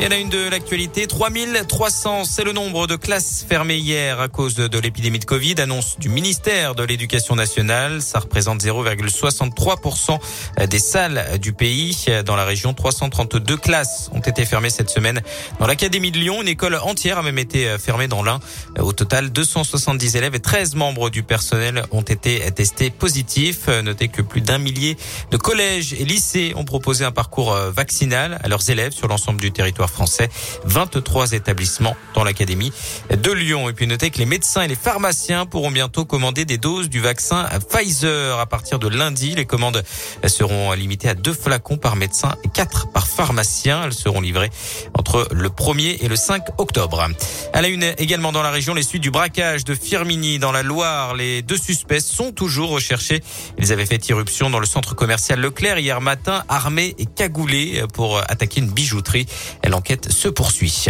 Il y en a une de l'actualité. 3300, c'est le nombre de classes fermées hier à cause de l'épidémie de Covid. Annonce du ministère de l'Éducation nationale. Ça représente 0,63% des salles du pays. Dans la région, 332 classes ont été fermées cette semaine. Dans l'Académie de Lyon, une école entière a même été fermée dans l'un. Au total, 270 élèves et 13 membres du personnel ont été testés positifs. Notez que plus d'un millier de collèges et lycées ont proposé un parcours vaccinal à leurs élèves sur l'ensemble du territoire français. 23 établissements dans l'académie de Lyon. Et puis notez que les médecins et les pharmaciens pourront bientôt commander des doses du vaccin Pfizer à partir de lundi. Les commandes seront limitées à deux flacons par médecin et quatre par pharmacien. Elles seront livrées entre le 1er et le 5 octobre. À la une également dans la région, les suites du braquage de Firmini dans la Loire. Les deux suspects sont toujours recherchés. Ils avaient fait irruption dans le centre commercial Leclerc hier matin, armés et cagoulés pour attaquer une bijouterie. L'enquête se poursuit.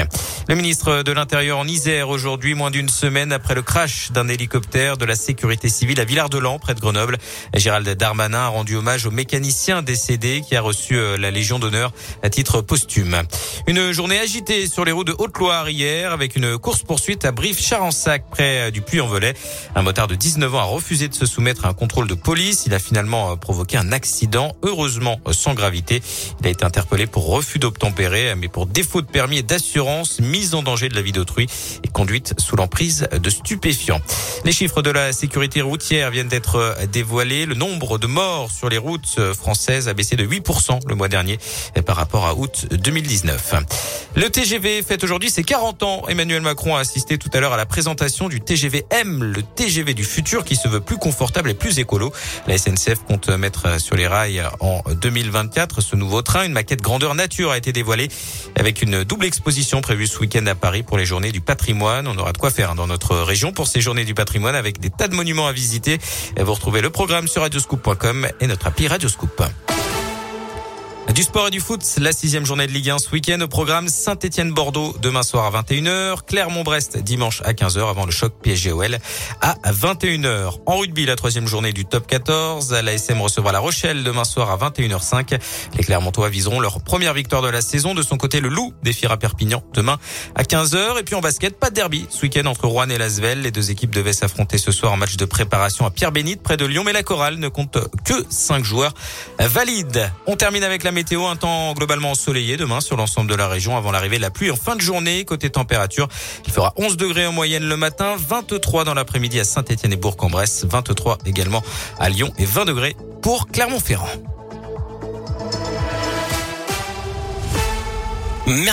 Le ministre de l'Intérieur en Isère aujourd'hui, moins d'une semaine après le crash d'un hélicoptère de la sécurité civile à Villard-de-Lans, près de Grenoble. Gérald Darmanin a rendu hommage au mécanicien décédé qui a reçu euh, la Légion d'honneur à titre posthume. Une journée agitée sur les routes de Haute-Loire hier avec une course-poursuite à Brive-Charensac près du Puy-en-Velay. Un motard de 19 ans a refusé de se soumettre à un contrôle de police. Il a finalement euh, provoqué un accident, heureusement euh, sans gravité. Il a été interpellé pour refus d'obtempérer, mais pour défaut de permis et d'assurance, mise en danger de la vie d'autrui et conduite sous l'emprise de stupéfiants. Les chiffres de la sécurité routière viennent d'être dévoilés. Le nombre de morts sur les routes françaises a baissé de 8% le mois dernier par rapport à août 2019. Le TGV fête aujourd'hui ses 40 ans. Emmanuel Macron a assisté tout à l'heure à la présentation du TGV M, le TGV du futur qui se veut plus confortable et plus écolo. La SNCF compte mettre sur les rails en 2024 ce nouveau train. Une maquette grandeur nature a été dévoilée avec une double exposition prévue ce week-end à Paris pour les journées du patrimoine. On aura de quoi faire dans notre région pour ces journées du patrimoine avec des tas de monuments à visiter. Vous retrouvez le programme sur radioscoop.com et notre appli Radioscoop. Du sport et du foot, la sixième journée de Ligue 1 ce week-end au programme Saint-Etienne-Bordeaux demain soir à 21h, Clermont-Brest dimanche à 15h avant le choc PSG-OL à 21h. En rugby, la troisième journée du top 14, la SM recevra La Rochelle demain soir à 21h05. Les Clermontois viseront leur première victoire de la saison. De son côté, le Loup défiera Perpignan demain à 15h. Et puis en basket, pas de derby ce week-end entre Rouen et Lasvel. Les deux équipes devaient s'affronter ce soir en match de préparation à Pierre-Bénite près de Lyon, mais la chorale ne compte que cinq joueurs valides. On termine avec la météo, un temps globalement ensoleillé demain sur l'ensemble de la région avant l'arrivée de la pluie en fin de journée. Côté température, il fera 11 degrés en moyenne le matin, 23 dans l'après-midi à Saint-Étienne et Bourg-en-Bresse, 23 également à Lyon et 20 degrés pour Clermont-Ferrand. Merci.